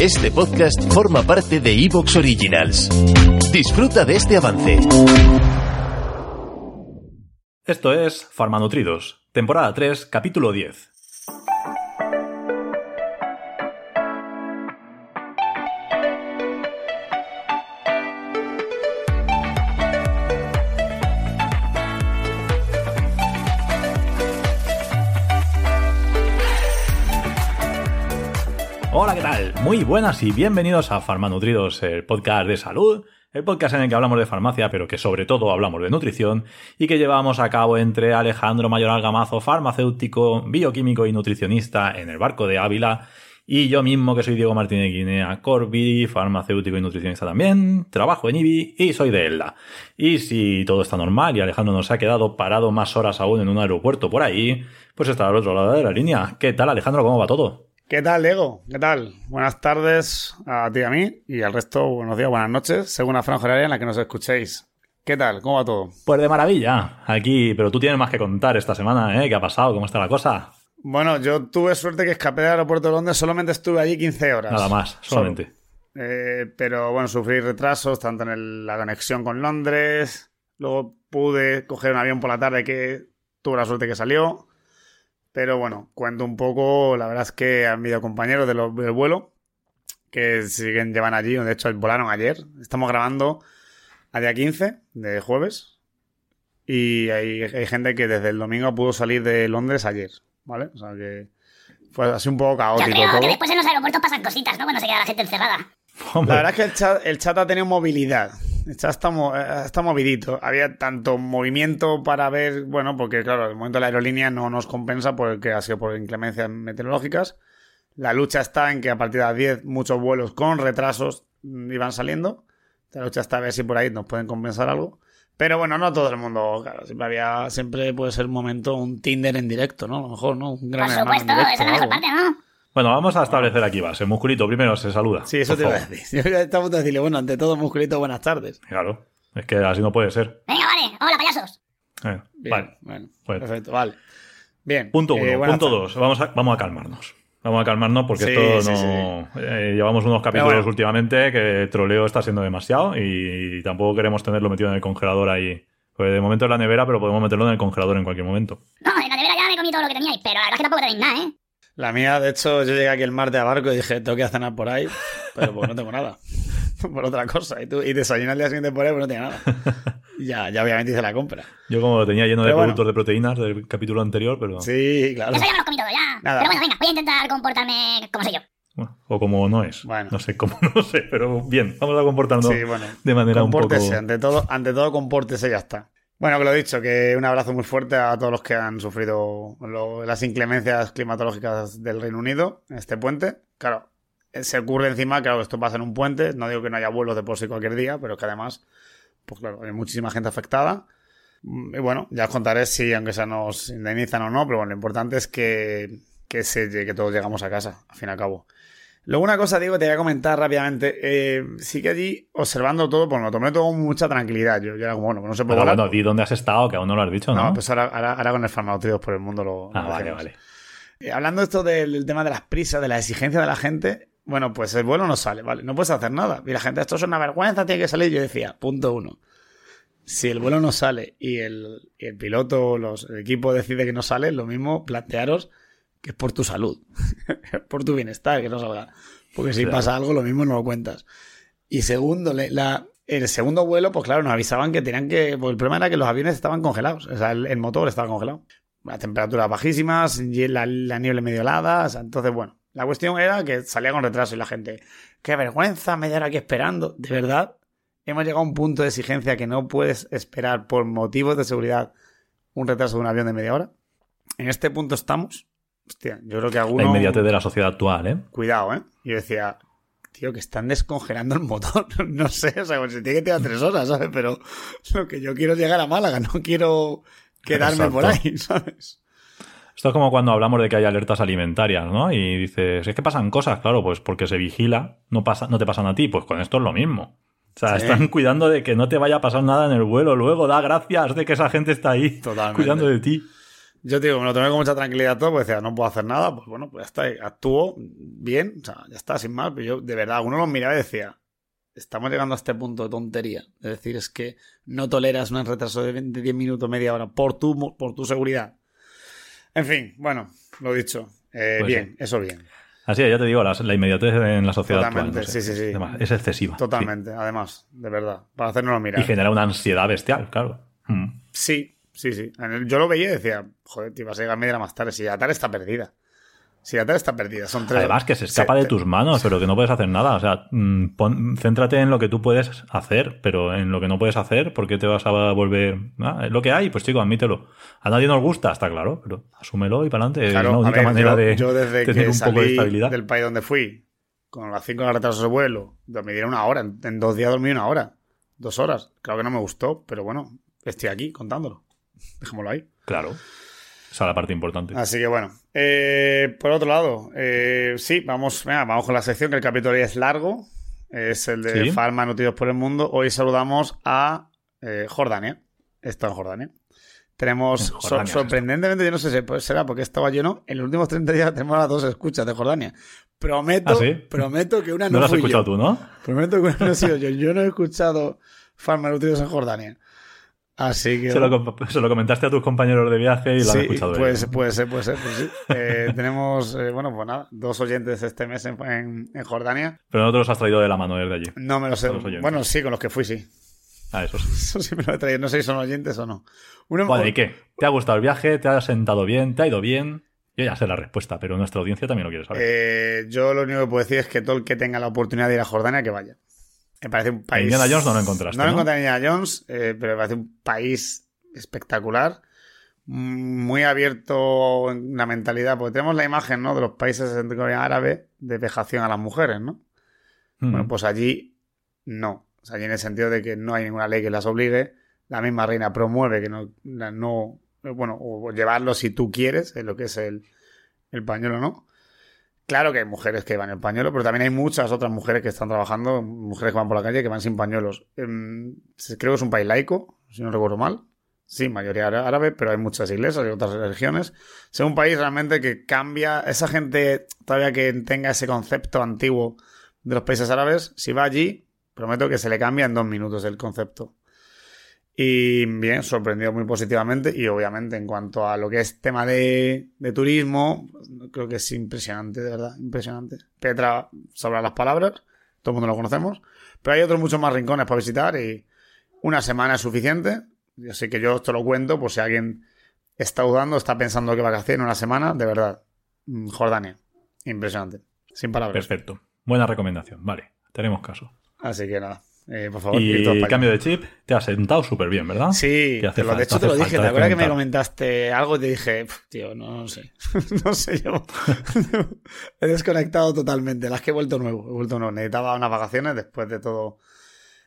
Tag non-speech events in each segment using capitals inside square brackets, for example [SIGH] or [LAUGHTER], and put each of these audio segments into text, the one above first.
Este podcast forma parte de Evox Originals. Disfruta de este avance. Esto es Farmanutridos, temporada 3, capítulo 10. Muy buenas y bienvenidos a Farmanutridos, el podcast de salud, el podcast en el que hablamos de farmacia, pero que sobre todo hablamos de nutrición y que llevamos a cabo entre Alejandro Mayoral Gamazo, farmacéutico, bioquímico y nutricionista en el barco de Ávila, y yo mismo que soy Diego Martínez Guinea Corby, farmacéutico y nutricionista también, trabajo en IBI y soy de Elda. Y si todo está normal y Alejandro nos ha quedado parado más horas aún en un aeropuerto por ahí, pues está al otro lado de la línea. ¿Qué tal Alejandro? ¿Cómo va todo? ¿Qué tal, Diego? ¿Qué tal? Buenas tardes a ti y a mí y al resto, buenos días, buenas noches, según la franja horaria en la que nos escuchéis. ¿Qué tal? ¿Cómo va todo? Pues de maravilla, aquí, pero tú tienes más que contar esta semana, ¿eh? ¿Qué ha pasado? ¿Cómo está la cosa? Bueno, yo tuve suerte que escapé del aeropuerto de Londres, solamente estuve allí 15 horas. Nada más, solamente. Eh, pero bueno, sufrí retrasos, tanto en el- la conexión con Londres, luego pude coger un avión por la tarde que tuve la suerte que salió. Pero bueno, cuento un poco, la verdad es que han habido compañeros de los- del vuelo que siguen, llevan allí, de hecho volaron ayer. Estamos grabando a día 15 de jueves y hay, hay gente que desde el domingo pudo salir de Londres ayer, ¿vale? O sea que fue así un poco Yo caótico creo todo. que después en los aeropuertos pasan cositas, ¿no? Cuando se queda la gente encerrada. Hombre, La verdad es que el chat, el chat ha tenido movilidad. Está, está movidito. Había tanto movimiento para ver, bueno, porque claro, el momento de la aerolínea no nos compensa porque ha sido por inclemencias meteorológicas. La lucha está en que a partir de las 10 muchos vuelos con retrasos iban saliendo. La lucha está a ver si por ahí nos pueden compensar algo. Pero bueno, no todo el mundo, claro, siempre había, siempre puede ser un momento, un Tinder en directo, ¿no? A lo mejor, ¿no? Un gran Por hermano en supuesto, directo esa es la parte, ¿no? Bueno, vamos a establecer aquí base. Musculito, primero se saluda. Sí, eso te iba a decir. [LAUGHS] Yo estaba a punto de decirle, bueno, ante todo, musculito, buenas tardes. Claro, es que así no puede ser. Venga, vale. Hola, payasos. Eh, Bien, vale. Bueno, Bueno. perfecto, vale. Bien. Punto eh, uno. Punto tardes. dos. Vamos a, vamos a calmarnos. Vamos a calmarnos porque Sí, esto sí, no. eh, llevamos unos capítulos bueno. últimamente que el troleo está siendo demasiado y, tampoco queremos tenerlo metido en el congelador ahí. Pues de momento en la nevera, pero podemos meterlo en el congelador en cualquier momento. No, en la nevera ya me he comido todo lo que teníais, pero la verdad es que tampoco tenéis nada, ¿eh? La mía, de hecho, yo llegué aquí el martes a barco y dije, tengo que cenar por ahí, pero pues no tengo nada. [LAUGHS] por otra cosa. Y, tú, y desayuné al día siguiente por ahí, pues no tenía nada. [LAUGHS] ya, ya obviamente hice la compra. Yo como lo tenía lleno de bueno. productos de proteínas del capítulo anterior, pero. Sí, claro. Eso ya me lo he comido todo, ya. Nada. Pero bueno, venga, voy a intentar comportarme como soy yo. bueno, o como no es. Bueno. No sé cómo, [LAUGHS] no sé, pero bien, vamos a comportarnos Sí, bueno. de manera un poco. Compórtese, ante todo, ante todo compórtese y ya está. Bueno, que lo he dicho, que un abrazo muy fuerte a todos los que han sufrido lo- las inclemencias climatológicas del Reino Unido en este puente. Claro, eh, se ocurre encima, claro, esto pasa en un puente, no digo que no haya vuelos de por sí cualquier día, pero que además, pues claro, hay muchísima gente afectada. Mm, Y bueno, ya os contaré si aunque sea nos indemnizan o no, pero bueno, lo importante es que, que, se, que todos llegamos a casa, al fin y al cabo. Luego una cosa, digo, te voy a comentar rápidamente. Eh, sí que allí, observando todo, pues me lo tomé todo con mucha tranquilidad. Yo, yo era como, bueno, pues no se puede Pero bueno, di dónde has estado, que aún no lo has dicho, ¿no? No, pues ahora, ahora, ahora con el farmacéutico por el mundo lo... ah, lo vale, vale. Eh, hablando esto del, del tema de las prisas, de la exigencia de la gente, bueno, pues el vuelo no sale, ¿vale? No puedes hacer nada. Y la gente, esto es una vergüenza, tiene que salir. Yo decía, punto uno. Si el vuelo no sale y el, y el piloto, los, el equipo decide que no sale, lo mismo plantearos que es por tu salud, [LAUGHS] por tu bienestar, que no salga. Porque si Claro. pasa algo, lo mismo no lo cuentas. Y segundo, la, el segundo vuelo, pues claro, nos avisaban que tenían que. Pues el problema era que los aviones estaban congelados. O sea, el, el motor estaba congelado. Las temperaturas bajísimas, la, la nieve medio helada. o sea, entonces, bueno, la cuestión era que salía con retraso y la gente. ¡Qué vergüenza! Media hora aquí esperando. De verdad, hemos llegado a un punto de exigencia que no puedes esperar por motivos de seguridad un retraso de un avión de media hora. En este punto estamos. Hostia, yo creo que alguno... La inmediatez de la sociedad actual, ¿eh? Cuidado, ¿eh? Yo decía, tío, que están descongelando el motor. [LAUGHS] no sé, o sea, pues se tiene que tirar tres horas, ¿sabes? Pero lo que yo quiero es llegar a Málaga, no quiero quedarme por ahí, [LAUGHS] ¿sabes? Esto es como cuando hablamos de que hay alertas alimentarias, ¿no? Y dices, es que pasan cosas, claro, pues porque se vigila, no, pasa, no te pasan a ti, pues con esto es lo mismo. O sea, Sí. están cuidando de que no te vaya a pasar nada en el vuelo. Luego da gracias de que esa gente está ahí Totalmente. cuidando de ti. Yo te digo, me lo tomé con mucha tranquilidad todo, pues decía, no puedo hacer nada, pues bueno, pues ya está, actúo bien, o sea, ya está, sin más, pero yo de verdad, uno los miraba y decía, estamos llegando a este punto de tontería, es decir, es que no toleras un retraso de 20, 10 minutos, media hora, por tu, por tu seguridad. En fin, bueno, lo dicho, eh, Pues bien, sí. eso bien, Así es, ya te digo, la, la inmediatez en la sociedad Totalmente, actual. no sé, sí, sí, sí. además, Es excesiva. totalmente, además, de verdad, para hacernos mirar. Y genera una ansiedad bestial, claro. Mm. Sí, sí, sí. Yo lo veía y decía, joder, te ibas a llegar media hora más tarde. Si Yatar está perdida. Si Yatar está perdida, son tres. Además, que se escapa de tus manos, pero que no puedes hacer nada. O sea, mm, pon- céntrate en lo que tú puedes hacer, pero en lo que no puedes hacer, ¿por qué te vas a volver? Ah, es lo que hay, pues chico, admítelo. A nadie nos gusta, está claro, pero asúmelo y para adelante. Claro, es la a única ver, manera yo, de yo desde tener que un poco de estabilidad. del país donde fui, con las 5 horas de retraso de vuelo, dormí dieron una hora. En, en dos días dormí una hora. Dos horas. Claro que no me gustó, pero bueno, estoy aquí contándolo. Dejémoslo ahí. Claro. Esa es la parte importante. Así que bueno. Eh, por otro lado, eh, sí, vamos, venga, vamos con la sección, que el capítulo hoy es largo. Es el de Sí. Farma Nutridos por el Mundo. Hoy saludamos a eh, Jordania. Esto en Jordania. Tenemos, Jordania, sorprendentemente, yo no sé si pues será porque estaba lleno. En los últimos 30 días tenemos las dos escuchas de Jordania. Prometo, ¿Ah, sí? prometo que una no no, lo has escuchado yo. tú, ¿no? Prometo que una no he sido yo. Yo no he escuchado Farma Nutridos en Jordania. Así que. Se lo, com- se lo comentaste a tus compañeros de viaje y lo han escuchado puede ellos. ser, puede ser, puede ser. pues sí. Eh, tenemos, eh, bueno, pues nada, dos oyentes este mes en, en- en Jordania. Pero no te los has traído de la mano desde allí. No me lo sé. Los oyentes. Bueno, sí, con los que fui, sí. Ah, eso sí. Eso sí me lo he traído. No sé si son oyentes o no. Uno- Bueno, ¿y qué? ¿Te ha gustado el viaje? ¿Te ha sentado bien? ¿Te ha ido bien? Yo ya sé la respuesta, pero nuestra audiencia también lo quiere saber. eh, yo lo único que puedo decir es que todo el que tenga la oportunidad de ir a Jordania, que vaya. Me parece un país. Indiana Jones no lo encontraste, No lo ¿no? encontré en Indiana Jones, eh, pero me parece un país espectacular. Muy abierto en la mentalidad, porque tenemos la imagen ¿no? de los países de categoría árabe de vejación a las mujeres, ¿no? Mm. Bueno, pues allí no. O sea, allí en el sentido de que no hay ninguna ley que las obligue. La misma reina promueve que no, no bueno, o llevarlo si tú quieres, en lo que es el, el pañuelo, ¿no? Claro que hay mujeres que van en pañuelo, pero también hay muchas otras mujeres que están trabajando, mujeres que van por la calle que van sin pañuelos. Em, creo que es un país laico, si no recuerdo mal. Sí, mayoría ára- árabe, pero hay muchas iglesias y otras religiones. Es un país realmente que cambia. Esa gente todavía que tenga ese concepto antiguo de los países árabes, si va allí, prometo que se le cambia en dos minutos el concepto. Y bien, sorprendido muy positivamente. Y obviamente, en cuanto a lo que es tema de turismo, creo que es impresionante, de verdad, impresionante. Petra sobra las palabras, todo el mundo lo conocemos. Pero hay otros muchos más rincones para visitar y una semana es suficiente. Yo sé que yo esto lo cuento, por si alguien está dudando, está pensando que vacaciones una semana, de verdad. Mm, Jordania. Impresionante. Sin palabras. Perfecto. Buena recomendación. Vale, tenemos caso. Así que nada. Eh, por favor, Y cambio de chip, te has sentado súper bien, ¿verdad? Sí, te lo, de hecho te lo dije. ¿Te acuerdas que me comentaste algo y te dije, "Pf, tío, no, no sé. [LAUGHS] no sé yo. [LAUGHS] he desconectado totalmente. Las que he vuelto nuevo. He vuelto nuevo. Necesitaba unas vacaciones después de todo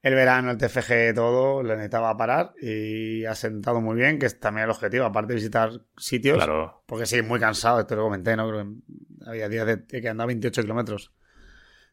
el verano, el TFG, todo. Le necesitaba parar y ha sentado muy bien, que es también el objetivo. Aparte de visitar sitios. Claro. Porque sí, muy cansado, te lo comenté, ¿no? Creo que había días de, de que andaba 28 kilómetros.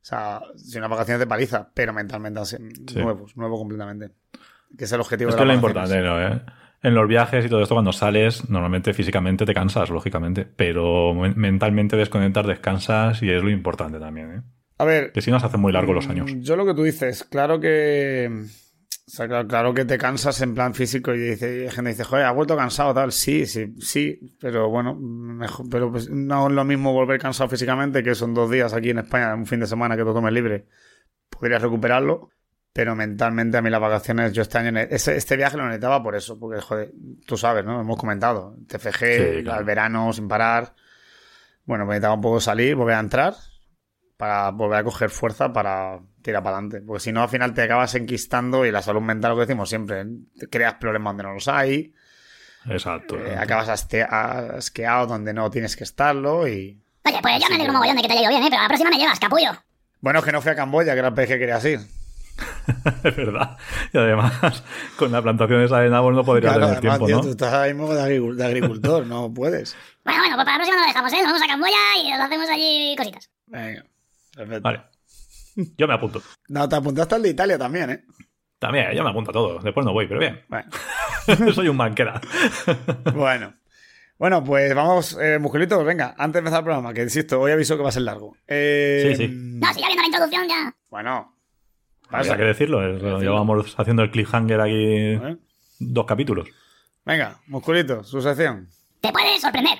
O sea, sin unas vacaciones de paliza, pero mentalmente así, nuevos, nuevo completamente. Que es el objetivo Es de que es lo importante, ¿no? ¿Eh? En los viajes y todo esto, cuando sales, normalmente físicamente te cansas, lógicamente, pero men- mentalmente desconectar, descansas y es lo importante también, ¿eh? A ver, Que si no se hacen muy largos los años. Mm, Yo lo que tú dices, claro que. O sea, claro, claro que te cansas en plan físico y dice, y gente dice, joder, ha vuelto cansado, tal. Sí, sí, sí, pero bueno, mejor, pero pues no es lo mismo volver cansado físicamente, que son dos días aquí en España, un fin de semana que te tomes libre. Podrías recuperarlo, pero mentalmente a mí las vacaciones, yo este año, ese- este viaje lo necesitaba por eso, porque, joder, tú sabes, ¿no? Hemos comentado, TFG, Sí, claro. al verano sin parar. Bueno, me necesitaba un poco salir, volver a entrar para volver a coger fuerza para tirar para adelante. Porque si no, al final te acabas enquistando y la salud mental, lo que decimos siempre, te creas problemas donde no los hay. Exacto. Eh, acabas asqueado donde no tienes que estarlo y... Oye, pues yo me alegro mogollón de que te haya ido bien, ¿eh? Pero a la próxima me llevas, capullo. Bueno, que no fui a Camboya, que era el país que querías ir. [LAUGHS] Es verdad. Y además, con la plantación esa de nabos no podría Claro, tener además, tiempo, tío, ¿no? tú estás ahora mismo de, agricul- de agricultor, no puedes. [LAUGHS] Bueno, bueno, pues para la próxima no lo dejamos, ¿eh? Nos vamos a Camboya y nos hacemos allí cositas. Venga, perfecto. Vale. Yo me apunto. No, te apuntaste al de Italia también, ¿eh? También, yo me apunto a todo. Después no voy, pero bien. Bueno. [LAUGHS] Soy un manquera. [LAUGHS] Bueno. Bueno, pues vamos, eh, musculitos, venga, antes de empezar el programa, que insisto, hoy aviso que va a ser largo. Eh, Sí, sí. No, si ya viendo la introducción ya. Bueno, Había que decirlo. Llevamos haciendo el cliffhanger aquí ¿eh? dos capítulos. Venga, musculitos, su sección. Te puede sorprender.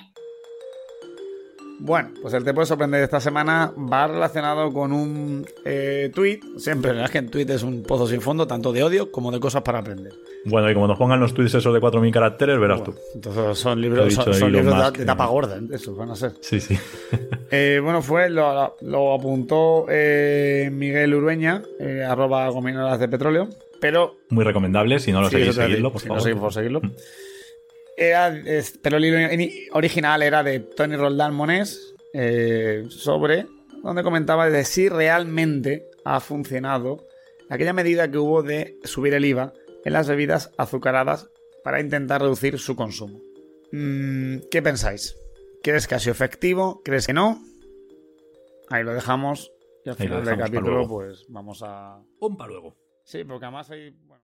Bueno, pues el te puede sorprender esta semana va relacionado con un eh, tweet. Siempre, la verdad es que en tweet es un pozo sin fondo, tanto de odio como de cosas para aprender. Bueno, y como nos pongan los tweets esos de 4.000 caracteres, verás tú. Entonces son libros, son, son de, Musk, de eh. tapa gorda, esos van a ser. Sí, sí. [LAUGHS] Eh, bueno, fue, lo, lo apuntó eh, Miguel Urueña, eh, arroba gominolas de petróleo, pero Muy recomendable. Si no lo Sí, seguís, eso si no seguís, por seguirlo. Era, es- pero el libro original era de Tony Roldán Monés eh, sobre donde comentaba de si realmente ha funcionado aquella medida que hubo de subir el IVA en las bebidas azucaradas para intentar reducir su consumo. Mm, ¿Qué pensáis? ¿Crees que ha sido efectivo? ¿Crees que no? Ahí lo dejamos. Y al final del capítulo, pues vamos a. Un para luego. Sí, porque además hay. bueno,